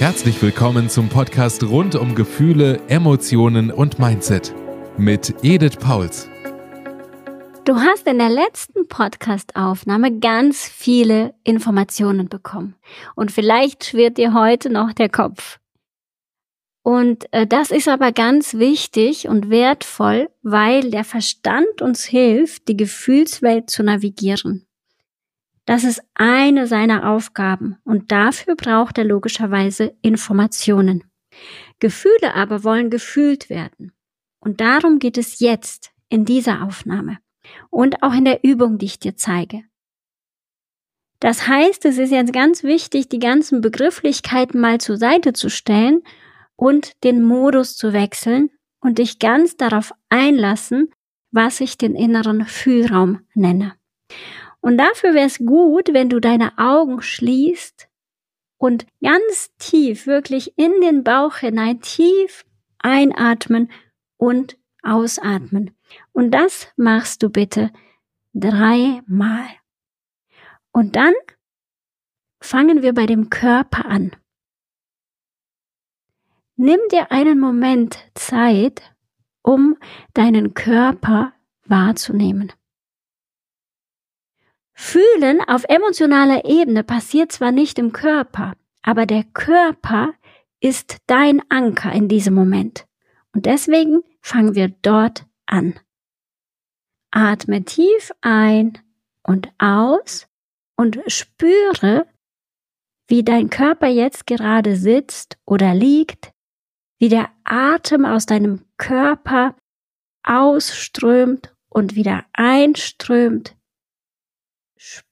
Herzlich willkommen zum Podcast rund um Gefühle, Emotionen und Mindset mit Edith Pauls. Du hast in der letzten Podcast-Aufnahme ganz viele Informationen bekommen. Und vielleicht schwirrt dir heute noch der Kopf. Und äh, das ist aber ganz wichtig und wertvoll, weil der Verstand uns hilft, die Gefühlswelt zu navigieren. Das ist eine seiner Aufgaben und dafür braucht er logischerweise Informationen. Gefühle aber wollen gefühlt werden. Und darum geht es jetzt in dieser Aufnahme und auch in der Übung, die ich dir zeige. Das heißt, es ist jetzt ganz wichtig, die ganzen Begrifflichkeiten mal zur Seite zu stellen und den Modus zu wechseln und dich ganz darauf einlassen, was ich den inneren Fühlraum nenne. Und dafür wäre es gut, wenn du deine Augen schließt und ganz tief, wirklich in den Bauch hinein, tief einatmen und ausatmen. Und das machst du bitte dreimal. Und dann fangen wir bei dem Körper an. Nimm dir einen Moment Zeit, um deinen Körper wahrzunehmen. Fühlen auf emotionaler Ebene passiert zwar nicht im Körper, aber der Körper ist dein Anker in diesem Moment. Und deswegen fangen wir dort an. Atme tief ein und aus und spüre, wie dein Körper jetzt gerade sitzt oder liegt, wie der Atem aus deinem Körper ausströmt und wieder einströmt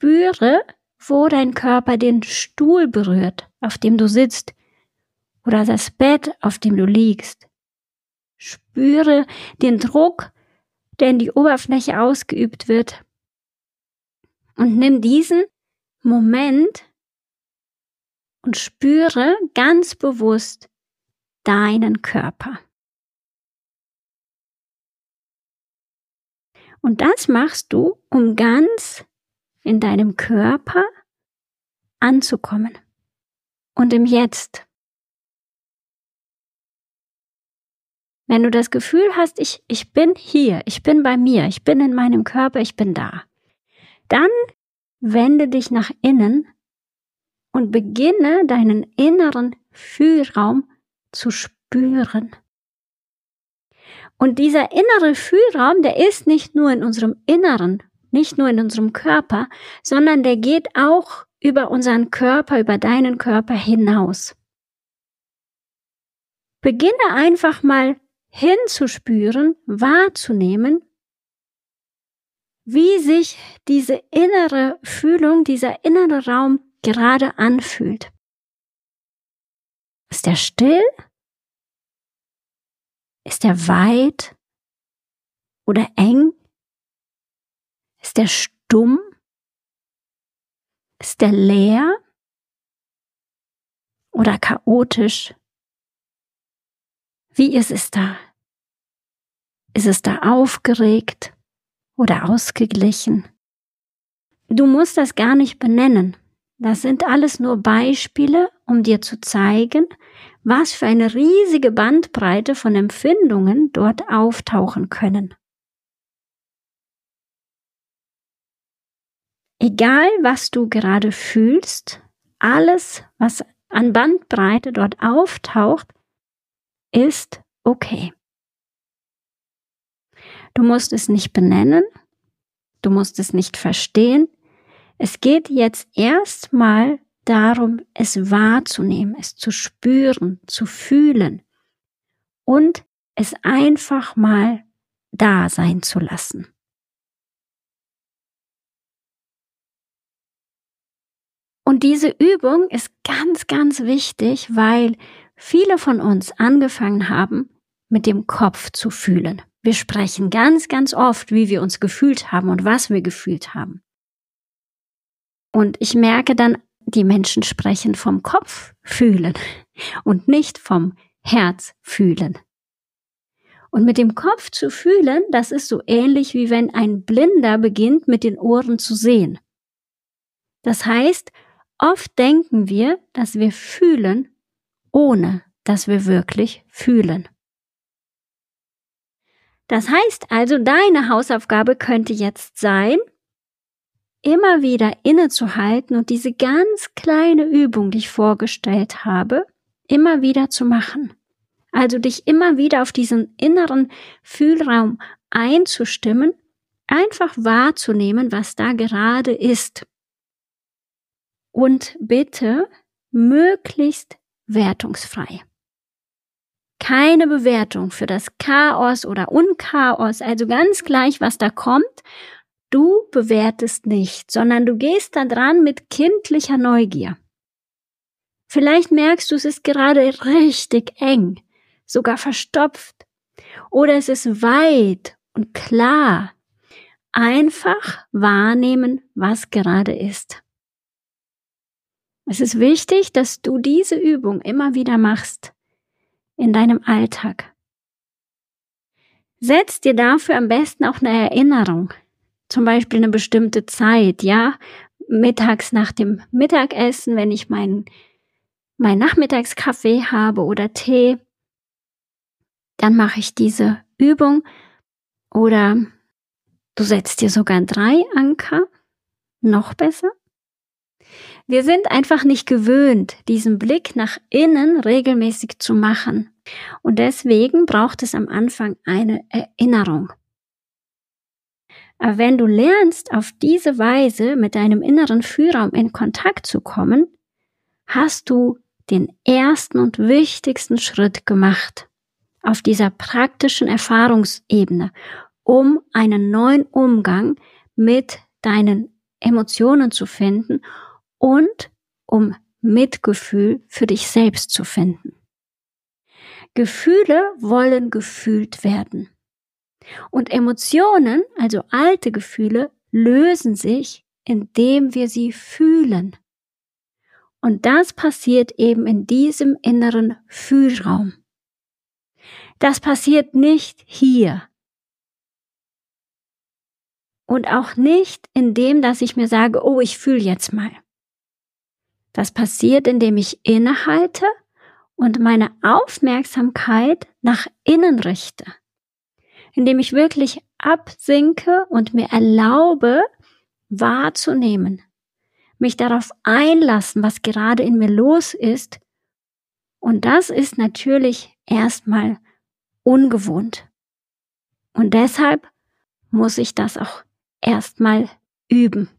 Spüre, wo dein Körper den Stuhl berührt, auf dem du sitzt, oder das Bett, auf dem du liegst. Spüre den Druck, der in die Oberfläche ausgeübt wird. Und nimm diesen Moment und spüre ganz bewusst deinen Körper. Und das machst du, um ganz in deinem Körper anzukommen und im Jetzt. Wenn du das Gefühl hast, ich, ich bin hier, ich bin bei mir, ich bin in meinem Körper, ich bin da, dann wende dich nach innen und beginne deinen inneren Fühlraum zu spüren. Und dieser innere Fühlraum, der ist nicht nur in unserem Inneren nicht nur in unserem Körper, sondern der geht auch über unseren Körper, über deinen Körper hinaus. Beginne einfach mal hinzuspüren, wahrzunehmen, wie sich diese innere Fühlung, dieser innere Raum gerade anfühlt. Ist er still? Ist er weit oder eng? Ist der stumm? Ist der leer? Oder chaotisch? Wie ist es da? Ist es da aufgeregt oder ausgeglichen? Du musst das gar nicht benennen. Das sind alles nur Beispiele, um dir zu zeigen, was für eine riesige Bandbreite von Empfindungen dort auftauchen können. Egal, was du gerade fühlst, alles, was an Bandbreite dort auftaucht, ist okay. Du musst es nicht benennen, du musst es nicht verstehen. Es geht jetzt erstmal darum, es wahrzunehmen, es zu spüren, zu fühlen und es einfach mal da sein zu lassen. Und diese Übung ist ganz, ganz wichtig, weil viele von uns angefangen haben, mit dem Kopf zu fühlen. Wir sprechen ganz, ganz oft, wie wir uns gefühlt haben und was wir gefühlt haben. Und ich merke dann, die Menschen sprechen vom Kopf fühlen und nicht vom Herz fühlen. Und mit dem Kopf zu fühlen, das ist so ähnlich wie wenn ein Blinder beginnt, mit den Ohren zu sehen. Das heißt, Oft denken wir, dass wir fühlen ohne dass wir wirklich fühlen. Das heißt also, deine Hausaufgabe könnte jetzt sein, immer wieder innezuhalten und diese ganz kleine Übung, die ich vorgestellt habe, immer wieder zu machen. Also dich immer wieder auf diesen inneren Fühlraum einzustimmen, einfach wahrzunehmen, was da gerade ist. Und bitte möglichst wertungsfrei. Keine Bewertung für das Chaos oder Unchaos, also ganz gleich, was da kommt. Du bewertest nicht, sondern du gehst da dran mit kindlicher Neugier. Vielleicht merkst du, es ist gerade richtig eng, sogar verstopft. Oder es ist weit und klar. Einfach wahrnehmen, was gerade ist. Es ist wichtig, dass du diese Übung immer wieder machst in deinem Alltag. Setz dir dafür am besten auch eine Erinnerung, zum Beispiel eine bestimmte Zeit, ja, mittags nach dem Mittagessen, wenn ich meinen mein Nachmittagskaffee habe oder Tee, dann mache ich diese Übung oder du setzt dir sogar drei Anker, noch besser. Wir sind einfach nicht gewöhnt, diesen Blick nach innen regelmäßig zu machen. Und deswegen braucht es am Anfang eine Erinnerung. Aber wenn du lernst, auf diese Weise mit deinem inneren Fühlraum in Kontakt zu kommen, hast du den ersten und wichtigsten Schritt gemacht auf dieser praktischen Erfahrungsebene, um einen neuen Umgang mit deinen Emotionen zu finden und um Mitgefühl für dich selbst zu finden. Gefühle wollen gefühlt werden. Und Emotionen, also alte Gefühle, lösen sich, indem wir sie fühlen. Und das passiert eben in diesem inneren Fühlraum. Das passiert nicht hier. Und auch nicht in dem, dass ich mir sage, oh, ich fühle jetzt mal. Das passiert, indem ich innehalte und meine Aufmerksamkeit nach innen richte. Indem ich wirklich absinke und mir erlaube, wahrzunehmen, mich darauf einlassen, was gerade in mir los ist. Und das ist natürlich erstmal ungewohnt. Und deshalb muss ich das auch erstmal üben.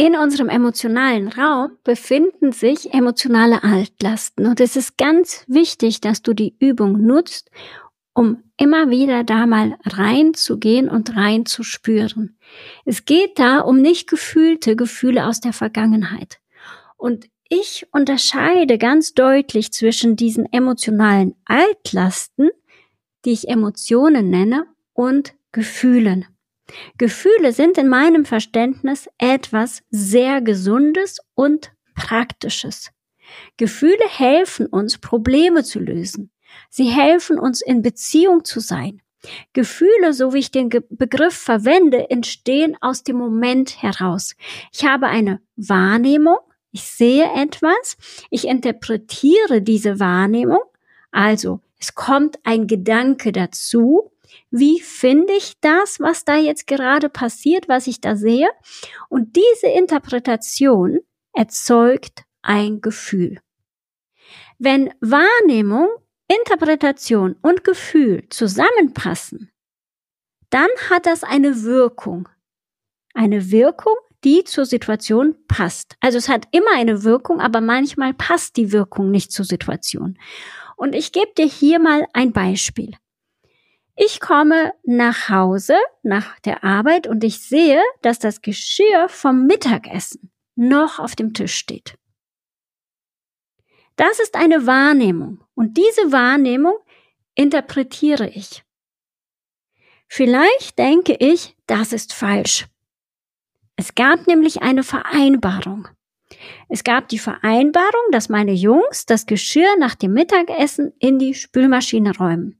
In unserem emotionalen Raum befinden sich emotionale Altlasten und es ist ganz wichtig, dass du die Übung nutzt, um immer wieder da mal reinzugehen und reinzuspüren. Es geht da um nicht gefühlte Gefühle aus der Vergangenheit. Und ich unterscheide ganz deutlich zwischen diesen emotionalen Altlasten, die ich Emotionen nenne, und Gefühlen. Gefühle sind in meinem Verständnis etwas sehr Gesundes und Praktisches. Gefühle helfen uns, Probleme zu lösen. Sie helfen uns, in Beziehung zu sein. Gefühle, so wie ich den Begriff verwende, entstehen aus dem Moment heraus. Ich habe eine Wahrnehmung, ich sehe etwas, ich interpretiere diese Wahrnehmung, also es kommt ein Gedanke dazu, wie finde ich das, was da jetzt gerade passiert, was ich da sehe? Und diese Interpretation erzeugt ein Gefühl. Wenn Wahrnehmung, Interpretation und Gefühl zusammenpassen, dann hat das eine Wirkung. Eine Wirkung, die zur Situation passt. Also es hat immer eine Wirkung, aber manchmal passt die Wirkung nicht zur Situation. Und ich gebe dir hier mal ein Beispiel. Ich komme nach Hause nach der Arbeit und ich sehe, dass das Geschirr vom Mittagessen noch auf dem Tisch steht. Das ist eine Wahrnehmung und diese Wahrnehmung interpretiere ich. Vielleicht denke ich, das ist falsch. Es gab nämlich eine Vereinbarung. Es gab die Vereinbarung, dass meine Jungs das Geschirr nach dem Mittagessen in die Spülmaschine räumen.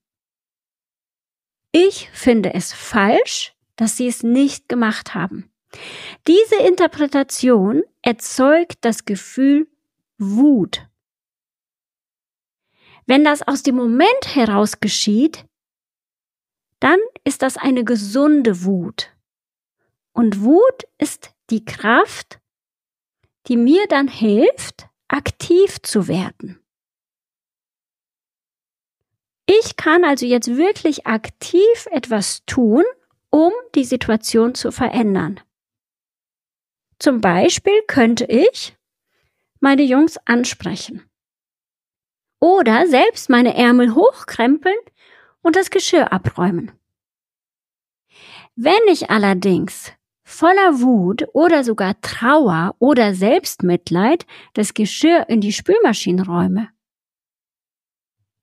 Ich finde es falsch, dass sie es nicht gemacht haben. Diese Interpretation erzeugt das Gefühl Wut. Wenn das aus dem Moment heraus geschieht, dann ist das eine gesunde Wut. Und Wut ist die Kraft, die mir dann hilft, aktiv zu werden. Ich kann also jetzt wirklich aktiv etwas tun, um die Situation zu verändern. Zum Beispiel könnte ich meine Jungs ansprechen. Oder selbst meine Ärmel hochkrempeln und das Geschirr abräumen. Wenn ich allerdings voller Wut oder sogar Trauer oder Selbstmitleid das Geschirr in die Spülmaschine räume,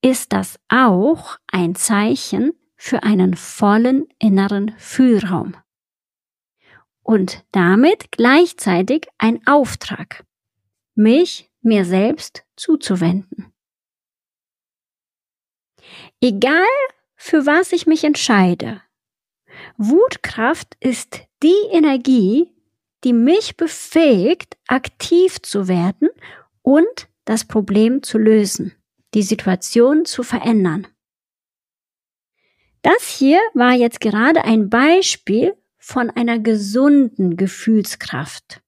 ist das auch ein Zeichen für einen vollen inneren Fühlraum. Und damit gleichzeitig ein Auftrag, mich mir selbst zuzuwenden. Egal, für was ich mich entscheide, Wutkraft ist die Energie, die mich befähigt, aktiv zu werden und das Problem zu lösen, die Situation zu verändern. Das hier war jetzt gerade ein Beispiel von einer gesunden Gefühlskraft.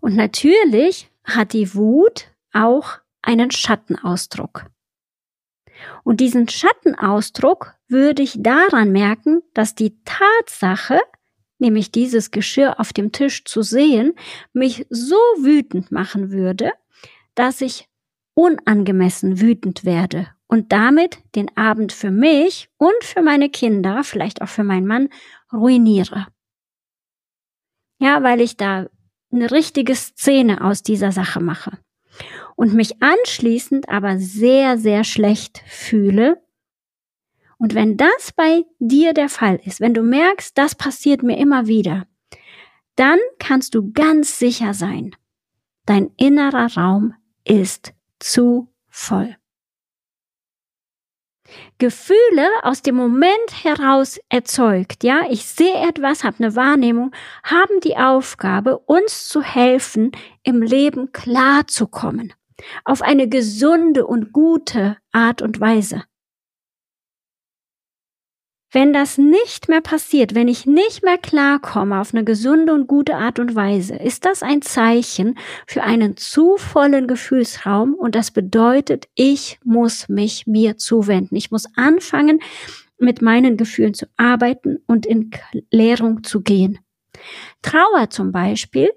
Und natürlich hat die Wut auch einen Schattenausdruck. Und diesen Schattenausdruck würde ich daran merken, dass die Tatsache, nämlich dieses Geschirr auf dem Tisch zu sehen, mich so wütend machen würde, dass ich unangemessen wütend werde und damit den Abend für mich und für meine Kinder, vielleicht auch für meinen Mann, ruiniere. Ja, weil ich da eine richtige Szene aus dieser Sache mache und mich anschließend aber sehr, sehr schlecht fühle. Und wenn das bei dir der Fall ist, wenn du merkst, das passiert mir immer wieder, dann kannst du ganz sicher sein, dein innerer Raum ist zu voll. Gefühle aus dem Moment heraus erzeugt, ja, ich sehe etwas, habe eine Wahrnehmung, haben die Aufgabe, uns zu helfen, im Leben klarzukommen auf eine gesunde und gute Art und Weise. Wenn das nicht mehr passiert, wenn ich nicht mehr klarkomme auf eine gesunde und gute Art und Weise, ist das ein Zeichen für einen zu vollen Gefühlsraum und das bedeutet, ich muss mich mir zuwenden. Ich muss anfangen, mit meinen Gefühlen zu arbeiten und in Klärung zu gehen. Trauer zum Beispiel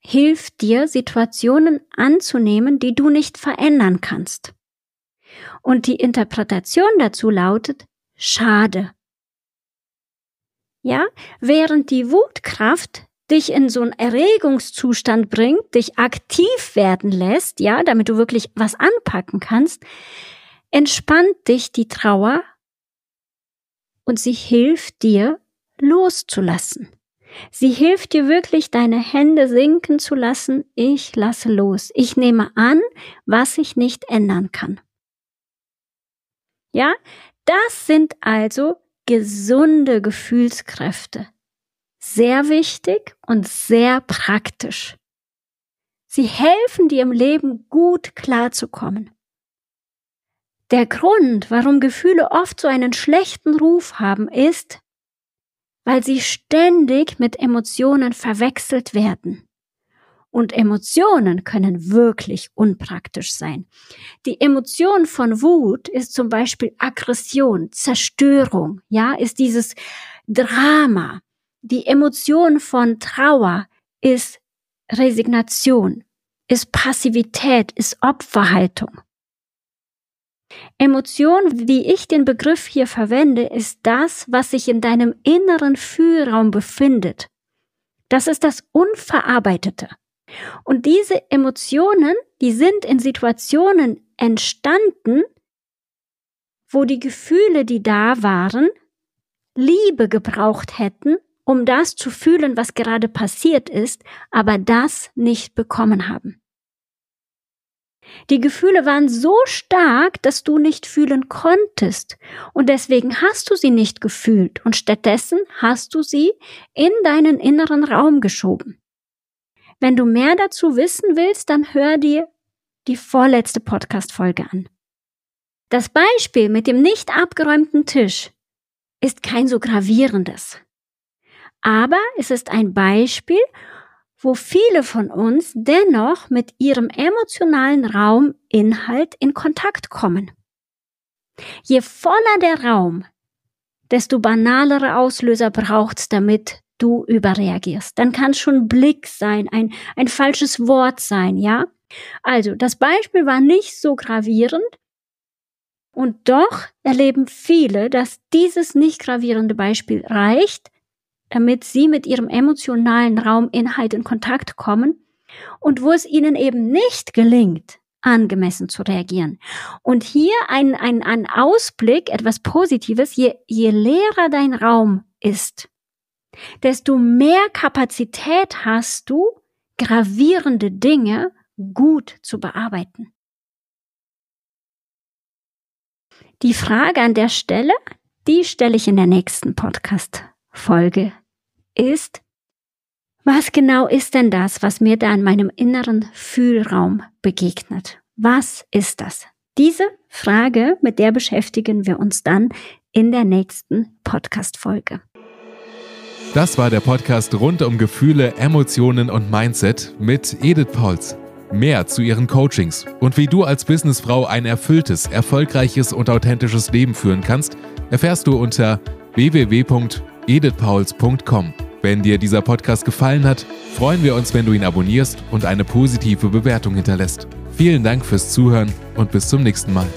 hilft dir, Situationen anzunehmen, die du nicht verändern kannst. Und die Interpretation dazu lautet, schade. Ja, während die Wutkraft dich in so einen Erregungszustand bringt, dich aktiv werden lässt, ja, damit du wirklich was anpacken kannst, entspannt dich die Trauer und sie hilft dir loszulassen. Sie hilft dir wirklich, deine Hände sinken zu lassen. Ich lasse los. Ich nehme an, was ich nicht ändern kann. Ja, das sind also gesunde Gefühlskräfte. Sehr wichtig und sehr praktisch. Sie helfen dir im Leben gut klarzukommen. Der Grund, warum Gefühle oft so einen schlechten Ruf haben, ist, weil sie ständig mit Emotionen verwechselt werden. Und Emotionen können wirklich unpraktisch sein. Die Emotion von Wut ist zum Beispiel Aggression, Zerstörung, ja, ist dieses Drama. Die Emotion von Trauer ist Resignation, ist Passivität, ist Opferhaltung. Emotion, wie ich den Begriff hier verwende, ist das, was sich in deinem inneren Fühlraum befindet. Das ist das Unverarbeitete. Und diese Emotionen, die sind in Situationen entstanden, wo die Gefühle, die da waren, Liebe gebraucht hätten, um das zu fühlen, was gerade passiert ist, aber das nicht bekommen haben. Die Gefühle waren so stark, dass du nicht fühlen konntest. Und deswegen hast du sie nicht gefühlt und stattdessen hast du sie in deinen inneren Raum geschoben. Wenn du mehr dazu wissen willst, dann hör dir die vorletzte Podcast-Folge an. Das Beispiel mit dem nicht abgeräumten Tisch ist kein so gravierendes. Aber es ist ein Beispiel, wo viele von uns dennoch mit ihrem emotionalen Rauminhalt in Kontakt kommen. Je voller der Raum, desto banalere Auslöser braucht's, damit du überreagierst. Dann kann es schon Blick sein, ein, ein falsches Wort sein, ja? Also, das Beispiel war nicht so gravierend, und doch erleben viele, dass dieses nicht gravierende Beispiel reicht, damit sie mit ihrem emotionalen Rauminhalt in Kontakt kommen und wo es ihnen eben nicht gelingt, angemessen zu reagieren. Und hier ein, ein, ein Ausblick, etwas Positives, je, je leerer dein Raum ist, desto mehr Kapazität hast du, gravierende Dinge gut zu bearbeiten. Die Frage an der Stelle, die stelle ich in der nächsten Podcast-Folge, ist, was genau ist denn das, was mir da in meinem inneren Fühlraum begegnet? Was ist das? Diese Frage, mit der beschäftigen wir uns dann in der nächsten Podcast-Folge. Das war der Podcast rund um Gefühle, Emotionen und Mindset mit Edith Pauls. Mehr zu ihren Coachings und wie du als Businessfrau ein erfülltes, erfolgreiches und authentisches Leben führen kannst, erfährst du unter www.edithpauls.com. Wenn dir dieser Podcast gefallen hat, freuen wir uns, wenn du ihn abonnierst und eine positive Bewertung hinterlässt. Vielen Dank fürs Zuhören und bis zum nächsten Mal.